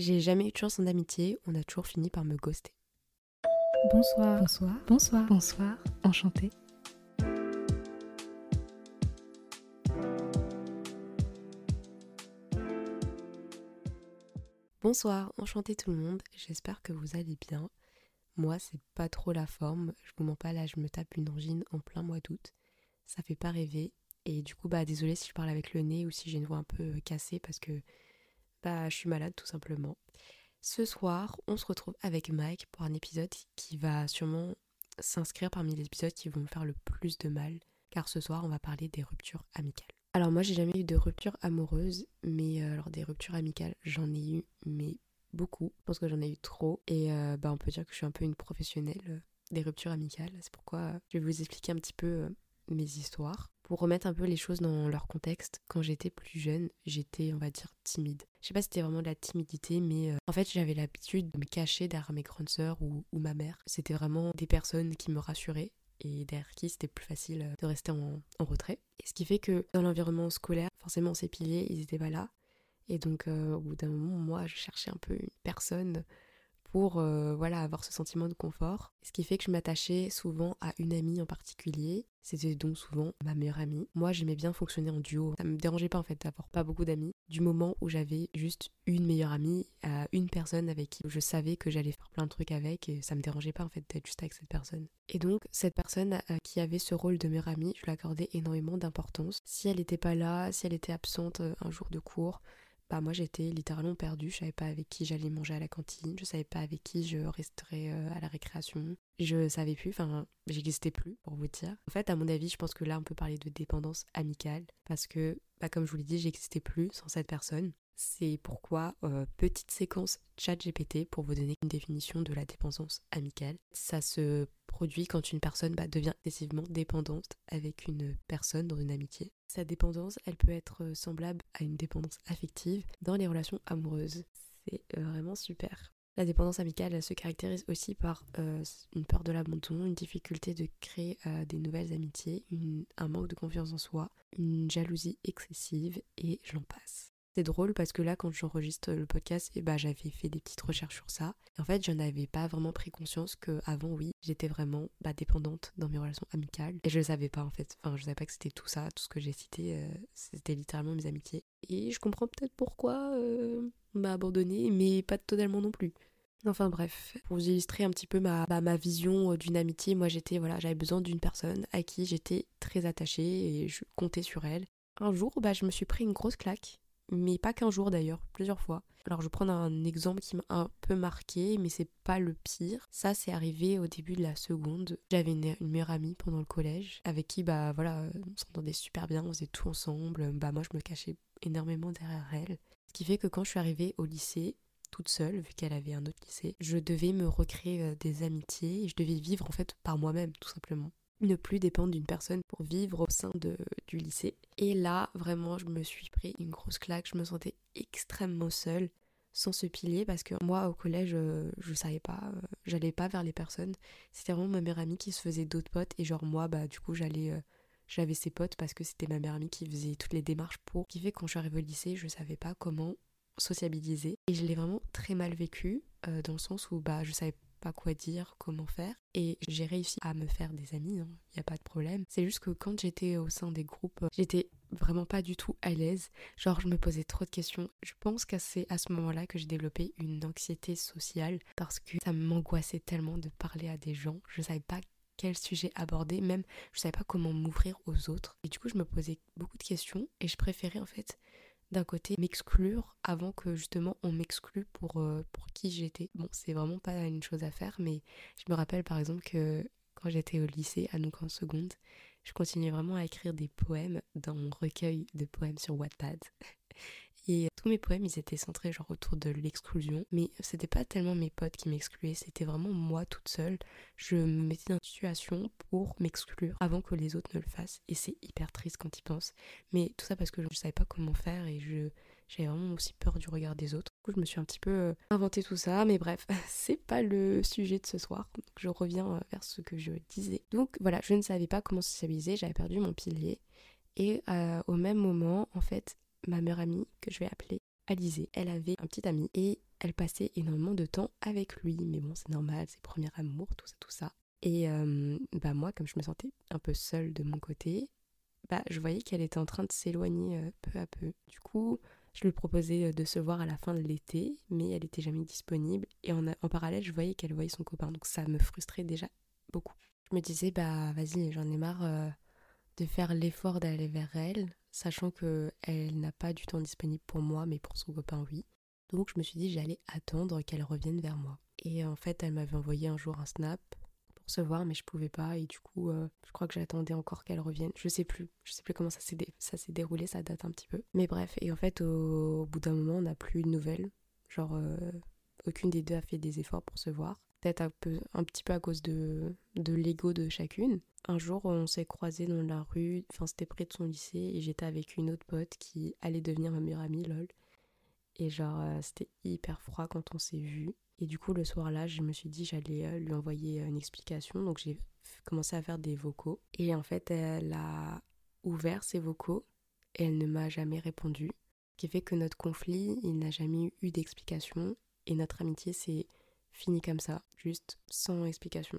J'ai jamais eu de chance en amitié, on a toujours fini par me ghoster. Bonsoir. Bonsoir. Bonsoir. Bonsoir. Enchanté. Bonsoir, enchanté tout le monde, j'espère que vous allez bien. Moi, c'est pas trop la forme, je vous mens pas, là je me tape une angine en plein mois d'août. Ça fait pas rêver, et du coup, bah désolé si je parle avec le nez ou si j'ai une voix un peu cassée parce que bah je suis malade tout simplement. Ce soir, on se retrouve avec Mike pour un épisode qui va sûrement s'inscrire parmi les épisodes qui vont me faire le plus de mal, car ce soir, on va parler des ruptures amicales. Alors moi, j'ai jamais eu de rupture amoureuse, mais euh, alors des ruptures amicales, j'en ai eu, mais beaucoup. Je pense que j'en ai eu trop, et euh, bah on peut dire que je suis un peu une professionnelle euh, des ruptures amicales. C'est pourquoi je vais vous expliquer un petit peu mes histoires. Pour remettre un peu les choses dans leur contexte, quand j'étais plus jeune, j'étais, on va dire, timide. Je sais pas si c'était vraiment de la timidité, mais en fait, j'avais l'habitude de me cacher derrière mes grandes sœurs ou, ma mère. C'était vraiment des personnes qui me rassuraient et derrière qui c'était plus facile de rester en, en, retrait. Et ce qui fait que dans l'environnement scolaire, forcément ces piliers, ils étaient pas là. Et donc euh, au bout d'un moment, moi, je cherchais un peu une personne pour euh, voilà avoir ce sentiment de confort. Ce qui fait que je m'attachais souvent à une amie en particulier. C'était donc souvent ma meilleure amie. Moi, j'aimais bien fonctionner en duo. Ça me dérangeait pas en fait d'avoir pas beaucoup d'amis. Du moment où j'avais juste une meilleure amie, une personne avec qui je savais que j'allais faire plein de trucs avec, et ça me dérangeait pas en fait d'être juste avec cette personne. Et donc cette personne euh, qui avait ce rôle de meilleure amie, je lui accordais énormément d'importance. Si elle n'était pas là, si elle était absente euh, un jour de cours, bah moi j'étais littéralement perdue, je savais pas avec qui j'allais manger à la cantine, je savais pas avec qui je resterais à la récréation, je savais plus, enfin j'existais plus pour vous dire. En fait à mon avis je pense que là on peut parler de dépendance amicale parce que bah, comme je vous l'ai dit j'existais plus sans cette personne. C'est pourquoi euh, petite séquence chat GPT pour vous donner une définition de la dépendance amicale. Ça se produit quand une personne bah, devient excessivement dépendante avec une personne dans une amitié. Sa dépendance, elle peut être semblable à une dépendance affective dans les relations amoureuses. C'est euh, vraiment super. La dépendance amicale, se caractérise aussi par euh, une peur de l'abandon, une difficulté de créer euh, des nouvelles amitiés, un manque de confiance en soi, une jalousie excessive et j'en passe. C'est drôle parce que là, quand j'enregistre le podcast, eh ben, j'avais fait des petites recherches sur ça. Et en fait, je n'avais pas vraiment pris conscience que avant, oui, j'étais vraiment bah, dépendante dans mes relations amicales. Et je ne savais pas en fait. Enfin, je savais pas que c'était tout ça, tout ce que j'ai cité, euh, c'était littéralement mes amitiés. Et je comprends peut-être pourquoi euh, on m'a abandonné, mais pas totalement non plus. Enfin bref, pour vous illustrer un petit peu ma, bah, ma vision d'une amitié, moi j'étais voilà, j'avais besoin d'une personne à qui j'étais très attachée et je comptais sur elle. Un jour, bah, je me suis pris une grosse claque mais pas qu'un jour d'ailleurs, plusieurs fois. Alors je vais prendre un exemple qui m'a un peu marqué, mais c'est pas le pire. Ça, c'est arrivé au début de la seconde. J'avais une, meilleure amie pendant le collège, avec qui bah voilà, on s'entendait super bien, on faisait tout ensemble. Bah moi, je me cachais énormément derrière elle. Ce qui fait que quand je suis arrivée au lycée, toute seule, vu qu'elle avait un autre lycée, je devais me recréer des amitiés et je devais vivre en fait par moi-même, tout simplement ne plus dépendre d'une personne pour vivre au sein de, du lycée. Et là, vraiment, je me suis pris une grosse claque, je me sentais extrêmement seule sans ce pilier parce que moi au collège euh, je savais pas euh, j'allais pas vers les personnes. C'était vraiment ma meilleure amie qui se faisait d'autres potes. Et genre moi bah du coup j'allais euh, j'avais ses potes parce que c'était ma meilleure amie qui faisait toutes les démarches pour qui fait quand je suis arrivée au lycée je savais pas comment sociabiliser. Et je l'ai vraiment très mal vécu dans le sens où bah je savais pas quoi dire, comment faire. Et j'ai réussi à me faire des amis, il hein, n'y a pas de problème. C'est juste que quand j'étais au sein des groupes, j'étais vraiment pas du tout à l'aise. Genre, je me posais trop de questions. Je pense que c'est à ce moment-là que j'ai développé une anxiété sociale parce que ça m'angoissait tellement de parler à des gens. Je savais pas quel sujet aborder, même je savais pas comment m'ouvrir aux autres. Et du coup, je me posais beaucoup de questions et je préférais en fait d'un côté m'exclure avant que justement on m'exclue pour, euh, pour qui j'étais. Bon, c'est vraiment pas une chose à faire, mais je me rappelle par exemple que quand j'étais au lycée, à nous en seconde, je continuais vraiment à écrire des poèmes dans mon recueil de poèmes sur Wattpad. Et tous mes poèmes, ils étaient centrés genre autour de l'exclusion. Mais c'était pas tellement mes potes qui m'excluaient, c'était vraiment moi toute seule. Je me mettais dans une situation pour m'exclure avant que les autres ne le fassent. Et c'est hyper triste quand ils pensent. Mais tout ça parce que je savais pas comment faire et je j'avais vraiment aussi peur du regard des autres. Du coup, je me suis un petit peu euh, inventé tout ça. Mais bref, c'est pas le sujet de ce soir. Je reviens euh, vers ce que je disais. Donc voilà, je ne savais pas comment socialiser, j'avais perdu mon pilier. Et euh, au même moment, en fait, ma meilleure amie, que je vais appeler Alizée, elle avait un petit ami et elle passait énormément de temps avec lui. Mais bon, c'est normal, c'est premier amour, tout ça, tout ça. Et euh, bah moi, comme je me sentais un peu seule de mon côté, bah je voyais qu'elle était en train de s'éloigner euh, peu à peu. Du coup, je lui proposais euh, de se voir à la fin de l'été, mais elle était jamais disponible. Et en, en parallèle, je voyais qu'elle voyait son copain. Donc ça me frustrait déjà beaucoup. Je me disais, bah vas-y, j'en ai marre de faire l'effort d'aller vers elle, sachant que elle n'a pas du temps disponible pour moi, mais pour son copain, oui. Donc je me suis dit, j'allais attendre qu'elle revienne vers moi. Et en fait, elle m'avait envoyé un jour un snap se voir, mais je pouvais pas. Et du coup, euh, je crois que j'attendais encore qu'elle revienne. Je sais plus. Je sais plus comment ça s'est, ça s'est déroulé, ça date un petit peu. Mais bref, et en fait, au, bout d'un moment, on n'a plus de nouvelles. Genre, euh, aucune des deux a fait des efforts pour se voir. Peut-être un, petit peu à cause de, de l'ego de chacune. Un jour, on s'est croisés dans la rue, enfin, c'était près de son lycée, et j'étais avec une autre pote qui allait devenir ma meilleure amie, lol. Et genre, euh, c'était hyper froid quand on s'est vus. Et du coup, le soir-là, je me suis dit j'allais euh, lui envoyer une explication. Donc, j'ai commencé à faire des vocaux. Et en fait, elle a ouvert ses vocaux et elle ne m'a jamais répondu. Ce qui fait que notre conflit, il n'a jamais eu d'explication. Et notre amitié s'est finie comme ça, juste sans explication.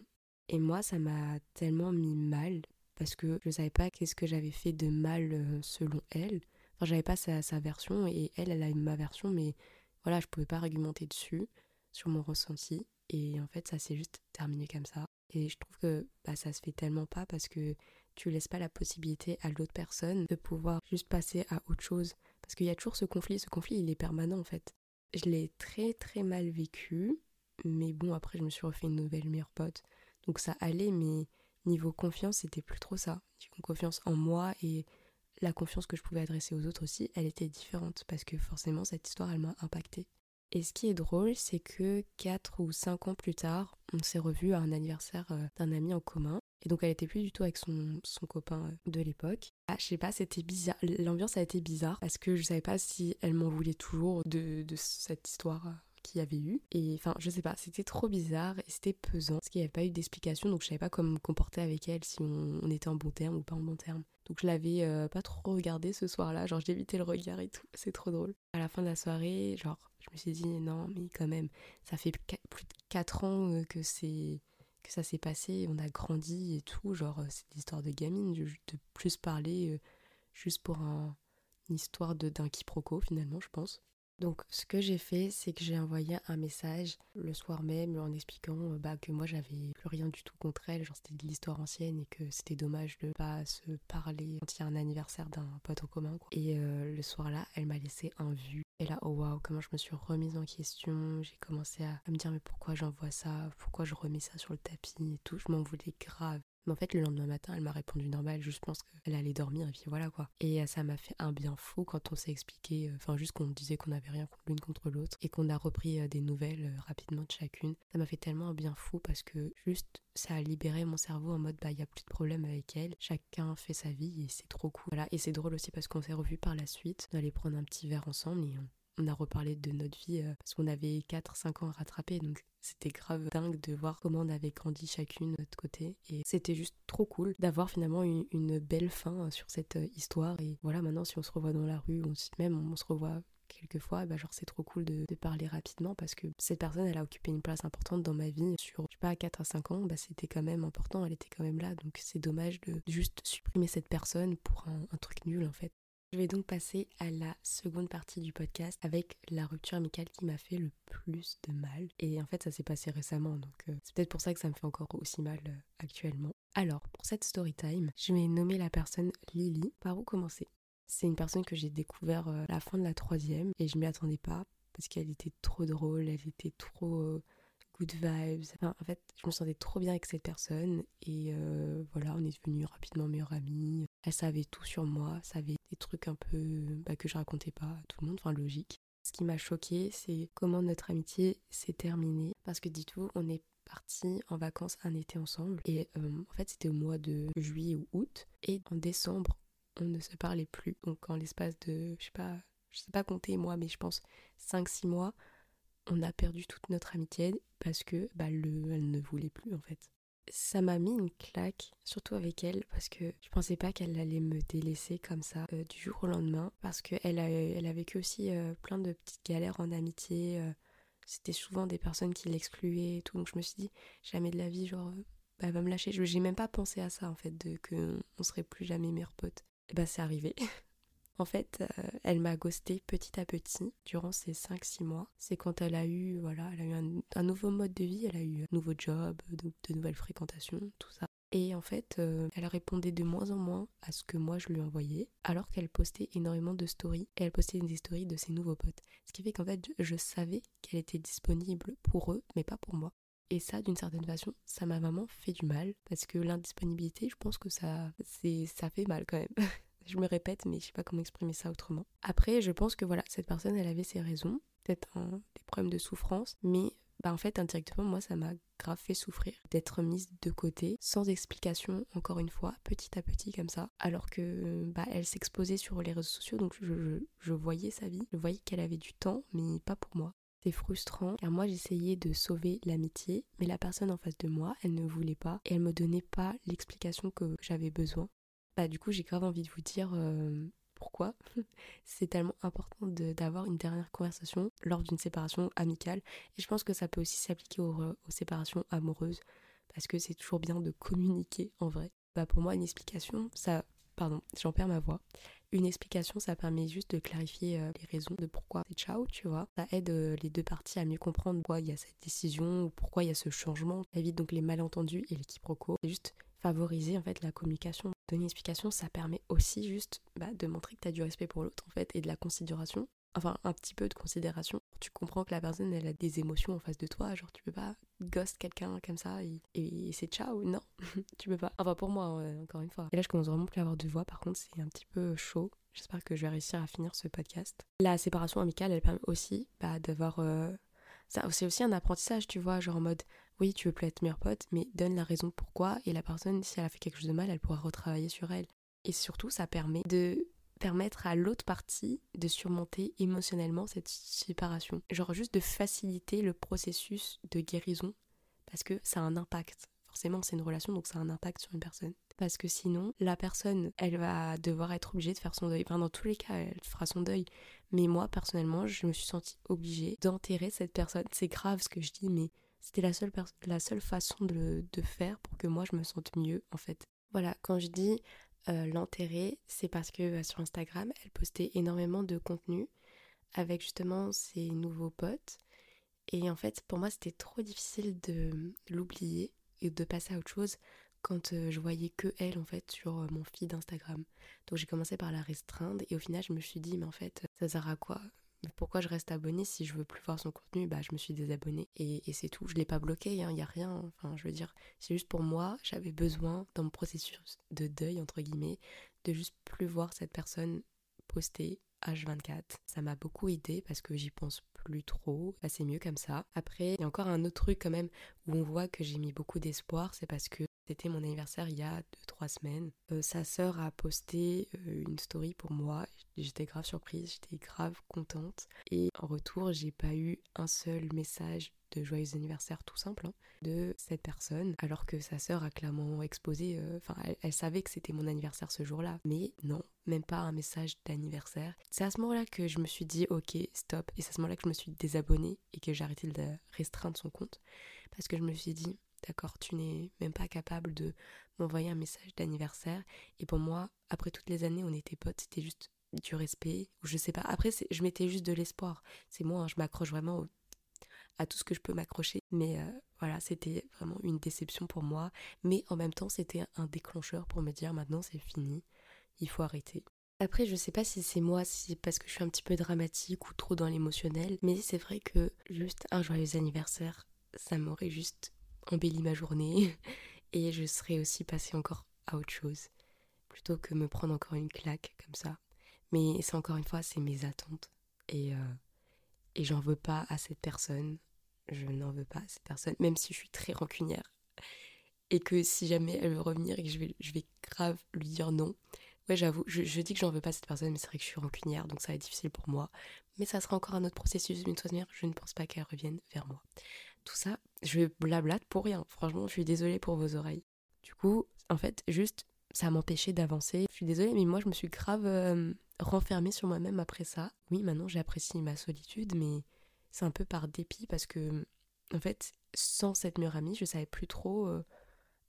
Et moi, ça m'a tellement mis mal parce que je savais pas qu'est-ce que j'avais fait de mal euh, selon elle. Enfin, j'avais pas sa, sa, version et elle, elle a ma version, mais voilà, je pouvais pas argumenter dessus sur mon ressenti. Et en fait, ça s'est juste terminé comme ça. Et je trouve que bah, ça se fait tellement pas parce que tu laisses pas la possibilité à l'autre personne de pouvoir juste passer à autre chose. Parce qu'il y a toujours ce conflit. Ce conflit, il est permanent en fait. Je l'ai très très mal vécu. Mais bon, après, je me suis refait une nouvelle meilleure pote. Donc ça allait, mais niveau confiance, c'était plus trop ça. Confiance en moi et la confiance que je pouvais adresser aux autres aussi, elle était différente. Parce que forcément, cette histoire, elle m'a impactée. Et ce qui est drôle, c'est que 4 ou 5 ans plus tard, on s'est revus à un anniversaire euh, d'un ami en commun. Et donc elle était plus du tout avec son, son copain euh, de l'époque. Ah, je sais pas, c'était bizarre. L'ambiance a été bizarre parce que je savais pas si elle m'en voulait toujours de, de cette histoire qu'il y avait eu. Et enfin, je sais pas, c'était trop bizarre et c'était pesant parce qu'il n'y avait pas eu d'explication. Donc je savais pas comment me comporter avec elle, si on, était en bon terme ou pas en bon terme. Donc je l'avais pas trop regardé ce soir-là. Genre j'évitais le regard et tout. C'est trop drôle. À la fin de la soirée, genre je me suis dit non mais quand même ça fait plus de 4 ans euh, que c'est que ça s'est passé on a grandi et tout genre euh, c'est l'histoire de gamine de, plus parler euh, juste pour un, une histoire d'un quiproquo finalement je pense donc ce que j'ai fait, c'est que j'ai envoyé un message le soir même en expliquant bah, que moi j'avais plus rien du tout contre elle, genre c'était de l'histoire ancienne et que c'était dommage de pas se parler quand il y a un anniversaire d'un pote en commun. Et le soir-là, elle m'a laissé un vu et là, oh waouh, comment je me suis remise en question. J'ai commencé à, me dire, mais pourquoi j'envoie ça? Pourquoi je remets ça sur le tapis et tout? Je m'en voulais grave. Mais en fait, le lendemain matin, elle m'a répondu normal. Je pense qu'elle allait dormir et puis voilà quoi. Et euh, ça m'a fait un bien fou quand on s'est expliqué, euh, enfin, juste qu'on disait qu'on n'avait rien l'une contre l'autre et qu'on a repris euh, des nouvelles rapidement de chacune. Ça m'a fait tellement un bien fou parce que juste ça a libéré mon cerveau en mode bah, il n'y a plus de problème avec elle. Chacun fait sa vie et c'est trop cool. Voilà. Et c'est drôle aussi parce qu'on s'est revus par la suite. d'aller prendre un petit verre ensemble et on a reparlé de notre vie parce qu'on avait 4-5 ans à rattraper donc c'était grave dingue de voir comment on avait grandi chacune de notre côté. Et c'était juste trop cool d'avoir finalement une, belle fin euh, sur cette euh, histoire. Et voilà, maintenant, si on se revoit dans la rue, on, même on se revoit quelquefois, bah genre c'est trop cool de, parler rapidement parce que cette personne elle a occupé une place importante dans ma vie sur je sais pas 4 à 5 ans, bah c'était quand même important, elle était quand même là donc c'est dommage de juste supprimer cette personne pour un truc nul en fait. Je vais donc passer à la seconde partie du podcast avec la rupture amicale qui m'a fait le plus de mal. Et en fait, ça s'est passé récemment, donc euh, c'est peut-être pour ça que ça me fait encore aussi mal euh, actuellement. Alors, pour cette story time, je vais nommer la personne Lily. Par où commencer? C'est une personne que j'ai découvert euh, à la fin de la troisième et je m'y attendais pas parce qu'elle était trop drôle, elle était trop good vibes. en fait, je me sentais trop bien avec cette personne et voilà, on est devenus rapidement meilleurs amis. Elle savait tout sur moi, savait des trucs un peu bah, que je racontais pas à tout le monde, enfin logique. Ce qui m'a choqué, c'est comment notre amitié s'est terminée. Parce que dites-vous, on est partis en vacances un été ensemble. Et euh, en fait, c'était au mois de juillet ou août. Et en décembre, on ne se parlait plus. Donc en l'espace de, je sais pas, je sais pas compter moi, mais je pense 5-6 mois, on a perdu toute notre amitié parce que bah, le, elle ne voulait plus en fait ça m'a mis une claque, surtout avec elle, parce que je pensais pas qu'elle allait me délaisser comme ça euh, du jour au lendemain, parce qu'elle a, elle a vécu aussi euh, plein de petites galères en amitié. Euh, c'était souvent des personnes qui l'excluaient et tout. Donc je me suis dit, jamais de la vie, genre, bah, elle va me lâcher. J'ai même pas pensé à ça, en fait, de qu'on serait plus jamais meilleurs potes. Et bah, c'est arrivé. En fait, euh, elle m'a ghosté petit à petit durant ces 5-6 mois. C'est quand elle a eu, voilà, elle a eu un, nouveau mode de vie, elle a eu un nouveau job, de, nouvelles fréquentations, tout ça. Et en fait, euh, elle répondait de moins en moins à ce que moi je lui envoyais, alors qu'elle postait énormément de stories. Et elle postait des stories de ses nouveaux potes. Ce qui fait qu'en fait, je savais qu'elle était disponible pour eux, mais pas pour moi. Et ça, d'une certaine façon, ça m'a vraiment fait du mal, parce que l'indisponibilité, je pense que ça, ça fait mal quand même. Je me répète, mais je sais pas comment exprimer ça autrement. Après, je pense que voilà, cette personne, elle avait ses raisons, peut-être des problèmes de souffrance, mais bah en fait indirectement moi ça m'a grave fait souffrir d'être mise de côté sans explication encore une fois petit à petit comme ça. Alors que bah elle s'exposait sur les réseaux sociaux donc je, je voyais sa vie je voyais qu'elle avait du temps mais pas pour moi. C'est frustrant car moi j'essayais de sauver l'amitié mais la personne en face de moi elle ne voulait pas et elle me donnait pas l'explication que j'avais besoin bah, du coup, j'ai grave envie de vous dire euh, pourquoi c'est tellement important d'avoir une dernière conversation lors d'une séparation amicale. Et je pense que ça peut aussi s'appliquer aux, aux, séparations amoureuses, parce que c'est toujours bien de communiquer en vrai. Bah, pour moi, une explication, ça. Pardon, j'en perds ma voix. Une explication, ça permet juste de clarifier euh, les raisons de pourquoi c'est ciao, tu vois. Ça aide euh, les deux parties à mieux comprendre pourquoi il y a cette décision ou pourquoi il y a ce changement. Ça évite donc les malentendus et les quiproquos. C'est juste favoriser en fait la communication. Donner une explication, ça permet aussi juste bah, de montrer que tu as du respect pour l'autre en fait et de la considération. Enfin, un petit peu de considération. Tu comprends que la personne, elle a des émotions en face de toi. Genre, tu peux pas ghost quelqu'un comme ça et, c'est ciao. Non, tu peux pas. Enfin, pour moi, encore une fois. Et là, je commence vraiment plus à avoir de voix. Par contre, c'est un petit peu chaud. J'espère que je vais réussir à finir ce podcast. La séparation amicale, elle permet aussi bah, d'avoir. Euh, c'est aussi un apprentissage, tu vois, genre en mode oui, tu veux plus être meilleur pote, mais donne la raison pourquoi, et la personne, si elle a fait quelque chose de mal, elle pourra retravailler sur elle. Et surtout, ça permet de permettre à l'autre partie de surmonter émotionnellement cette séparation. Genre juste de faciliter le processus de guérison, parce que ça a un impact. Forcément, c'est une relation, donc ça a un impact sur une personne. Parce que sinon, la personne, elle va devoir être obligée de faire son deuil. Enfin, dans tous les cas, elle fera son deuil. Mais moi, personnellement, je me suis sentie obligée d'enterrer cette personne. C'est grave ce que je dis, mais c'était la seule, façon de, de, faire pour que moi je me sente mieux en fait. Voilà, quand je dis euh, l'enterrer, c'est parce que euh, sur Instagram, elle postait énormément de contenu avec justement ses nouveaux potes. Et en fait, pour moi, c'était trop difficile de l'oublier et de passer à autre chose quand euh, je voyais que elle en fait sur mon feed Instagram. Donc j'ai commencé par la restreindre et au final, je me suis dit, mais en fait, ça sert à quoi? Pourquoi je reste abonnée si je veux plus voir son contenu? Bah, je me suis désabonnée et, c'est tout. Je l'ai pas bloqué, il hein, a rien. Enfin, je veux dire, c'est juste pour moi, j'avais besoin dans mon processus de deuil, entre guillemets, de juste plus voir cette personne poster H24. Ça m'a beaucoup aidé parce que j'y pense plus trop. Bah, c'est mieux comme ça. Après, il y a encore un autre truc quand même où on voit que j'ai mis beaucoup d'espoir, c'est parce que c'était mon anniversaire il y a 2-3 semaines. Euh, sa sœur a posté euh, une story pour moi. J'étais grave surprise, j'étais grave contente. Et en retour, j'ai pas eu un seul message de joyeux anniversaire tout simple hein, de cette personne alors que sa sœur a clairement exposé euh, enfin elle, savait que c'était mon anniversaire ce jour-là mais non même pas un message d'anniversaire c'est à ce moment-là que je me suis dit ok stop et c'est à ce moment-là que je me suis désabonnée et que j'ai arrêté de restreindre son compte parce que je me suis dit d'accord, tu n'es même pas capable de m'envoyer un message d'anniversaire. Et pour moi, après toutes les années, on était potes, c'était juste du respect, ou je sais pas. Après, je mettais juste de l'espoir. C'est moi, hein, je m'accroche vraiment à tout ce que je peux m'accrocher. Mais euh, voilà, c'était vraiment une déception pour moi. Mais en même temps, c'était un déclencheur pour me dire maintenant c'est fini, il faut arrêter. Après, je sais pas si c'est moi, si c'est parce que je suis un petit peu dramatique ou trop dans l'émotionnel, mais c'est vrai que juste un joyeux anniversaire, ça m'aurait juste embelli ma journée et je serais aussi passée encore à autre chose plutôt que me prendre encore une claque comme ça. Mais c'est encore une fois, c'est mes attentes et, euh, et j'en veux pas à cette personne. Je n'en veux pas à cette personne, même si je suis très rancunière. Et que si jamais elle veut revenir et que je vais, je vais grave lui dire non. Ouais, j'avoue, je, je, dis que j'en veux pas à cette personne, mais c'est vrai que je suis rancunière, donc ça va être difficile pour moi. Mais ça sera encore un autre processus. D'une toute manière, je ne pense pas qu'elle revienne vers moi tout ça, je blablate pour rien. Franchement, je suis désolée pour vos oreilles. Du coup, en fait, juste, ça m'empêchait d'avancer. Je suis désolée, mais moi, je me suis grave euh, renfermée sur moi-même après ça. Oui, maintenant, j'apprécie ma solitude, mais c'est un peu par dépit parce que, en fait, sans cette meilleure amie, je savais plus trop euh,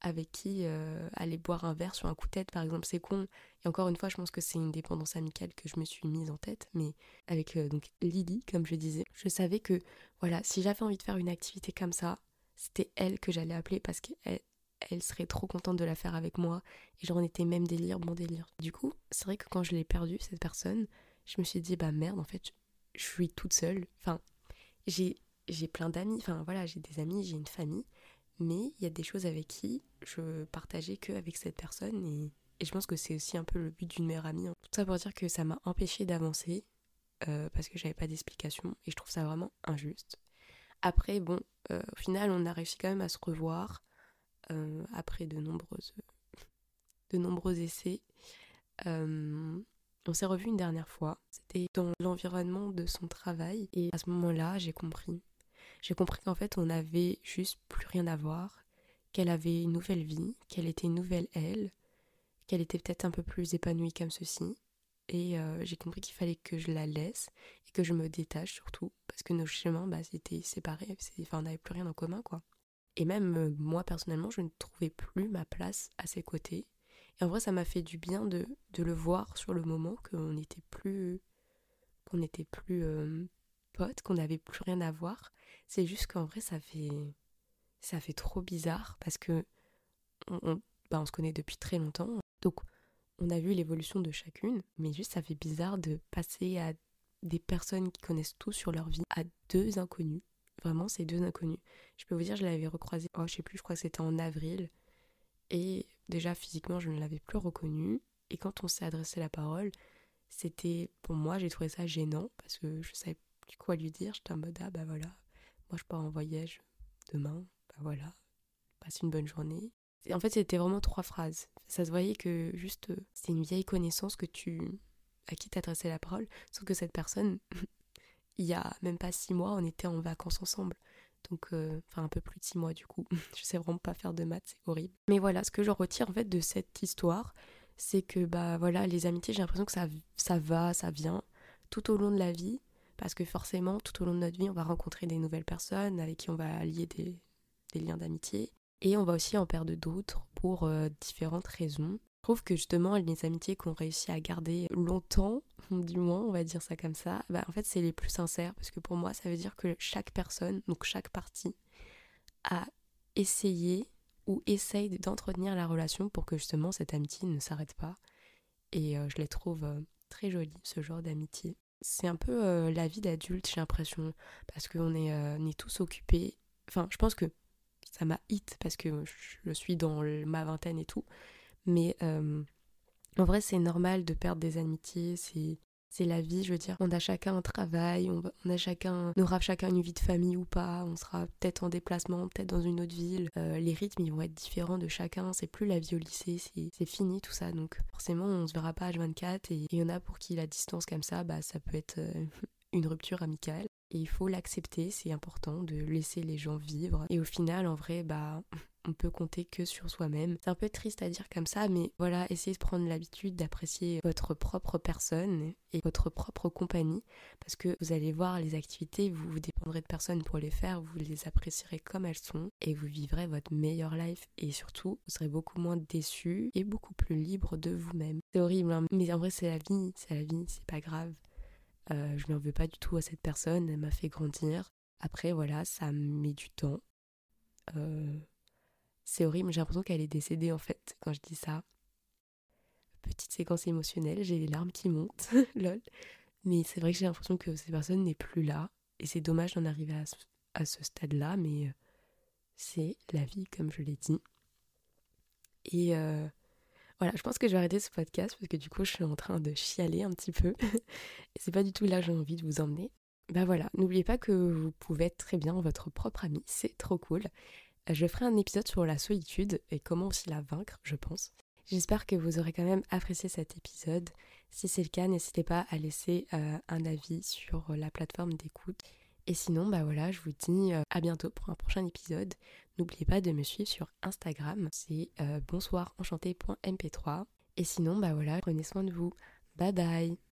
avec qui euh, aller boire un verre sur un coup de tête, par exemple. C'est con. Et encore une fois, je pense que c'est une dépendance amicale que je me suis mise en tête. Mais avec euh, donc Lily, comme je disais, je savais que, voilà, si j'avais envie de faire une activité comme ça, c'était elle que j'allais appeler parce qu'elle elle serait trop contente de la faire avec moi. Et j'en étais même délire, bon délire. Du coup, c'est vrai que quand je l'ai perdue, cette personne, je me suis dit, bah merde, en fait, je suis toute seule. Enfin, j'ai j'ai plein d'amis, enfin voilà, j'ai des amis, j'ai une famille, mais il y a des choses avec qui je partageais que avec cette personne et, je pense que c'est aussi un peu le but d'une meilleure amie. Hein. Tout ça pour dire que ça m'a empêché d'avancer euh, parce que j'avais pas d'explication et je trouve ça vraiment injuste. Après, bon, euh, au final, on a réussi quand même à se revoir euh, après de nombreuses, de nombreux essais. on s'est revu une dernière fois. C'était dans l'environnement de son travail et à ce moment-là, j'ai compris j'ai compris qu'en fait, on n'avait juste plus rien à voir, qu'elle avait une nouvelle vie, qu'elle était une nouvelle elle, qu'elle était peut-être un peu plus épanouie comme ceci. Et euh, j'ai compris qu'il fallait que je la laisse et que je me détache surtout, parce que nos chemins bah, étaient séparés, enfin, on n'avait plus rien en commun, quoi. Et même euh, moi, personnellement, je ne trouvais plus ma place à ses côtés. Et en vrai, ça m'a fait du bien de, de, le voir sur le moment, qu'on n'était plus, qu'on n'était plus euh, qu'on n'avait plus rien à voir. C'est juste qu'en vrai, ça fait, ça fait trop bizarre parce que on, bah, on se connaît depuis très longtemps. Donc, on a vu l'évolution de chacune, mais juste ça fait bizarre de passer à des personnes qui connaissent tout sur leur vie à deux inconnus. Vraiment, c'est deux inconnus. Je peux vous dire, je l'avais recroisé, oh, je sais plus, je crois que c'était en avril. Et déjà, physiquement, je ne l'avais plus reconnu. Et quand on s'est adressé la parole, c'était, pour moi, j'ai trouvé ça gênant parce que je savais plus quoi lui dire. J'étais en mode, ah bah voilà, moi je pars en voyage demain, bah voilà, passe une bonne journée. En fait, c'était vraiment trois phrases. Ça se voyait que juste, euh, c'est une vieille connaissance que tu, à qui t'adressais la parole, sauf que cette personne, il y a même pas six mois, on était en vacances ensemble. Donc, euh, enfin, un peu plus de six mois du coup. je sais vraiment pas faire de maths, c'est horrible. Mais voilà, ce que je retire en fait de cette histoire, c'est que, bah voilà, les amitiés, j'ai l'impression que ça, ça va, ça vient tout au long de la vie parce que forcément, tout au long de notre vie, on va rencontrer des nouvelles personnes avec qui on va lier des, liens d'amitié. Et on va aussi en perdre d'autres pour euh, différentes raisons. Je trouve que justement, les amitiés qu'on réussit à garder longtemps, du moins, on va dire ça comme ça, bah, en fait, c'est les plus sincères. Parce que pour moi, ça veut dire que chaque personne, donc chaque partie, a essayé ou essaye d'entretenir la relation pour que justement cette amitié ne s'arrête pas. Et euh, je les trouve euh, très jolies, ce genre d'amitié. C'est un peu euh, la vie d'adulte, j'ai l'impression, parce qu'on est, euh, est tous occupés. Enfin, je pense que ça m'a hit parce que je suis dans ma vingtaine et tout. Mais euh, en vrai, c'est normal de perdre des amitiés, c'est c'est la vie, je veux dire. On a chacun un travail, on, a chacun, on aura chacun une vie de famille ou pas, on sera peut-être en déplacement, peut-être dans une autre ville. Euh, les rythmes, ils vont être différents de chacun, c'est plus la vie au lycée, c'est fini tout ça. Donc forcément, on se verra pas H24 et il y en a pour qui la distance comme ça, bah ça peut être euh, une rupture amicale. Et il faut l'accepter, c'est important de laisser les gens vivre. Et au final, en vrai, bah on peut compter que sur soi-même. C'est un peu triste à dire comme ça, mais voilà, essayez de prendre l'habitude d'apprécier votre propre personne et votre propre compagnie, parce que vous allez voir les activités, vous vous dépendrez de personne pour les faire, vous les apprécierez comme elles sont, et vous vivrez votre meilleure life, et surtout, vous serez beaucoup moins déçu et beaucoup plus libre de vous-même. C'est horrible, hein, mais en vrai, c'est la vie, c'est la vie, c'est pas grave. Euh, je n'en veux pas du tout à cette personne, elle m'a fait grandir. Après, voilà, ça met du temps. Euh, c'est horrible, j'ai l'impression qu'elle est décédée en fait quand je dis ça. Petite séquence émotionnelle, j'ai les larmes qui montent, lol. Mais c'est vrai que j'ai l'impression que ces personnes n'est plus là. Et c'est dommage d'en arriver à ce, stade-là, mais euh, c'est la vie, comme je l'ai dit. Et euh, voilà, je pense que je vais arrêter ce podcast parce que du coup, je suis en train de chialer un petit peu. c'est pas du tout là que j'ai envie de vous emmener. Bah voilà, n'oubliez pas que vous pouvez être très bien votre propre ami, c'est trop cool. Je ferai un épisode sur la solitude et comment aussi la vaincre, je pense. J'espère que vous aurez quand même apprécié cet épisode. Si c'est le cas, n'hésitez pas à laisser euh, un avis sur la plateforme d'écoute. Et sinon, bah voilà, je vous dis euh, à bientôt pour un prochain épisode. N'oubliez pas de me suivre sur Instagram, c'est euh, bonsoirenchanté.mp3. Et sinon, bah voilà, prenez soin de vous. Bye bye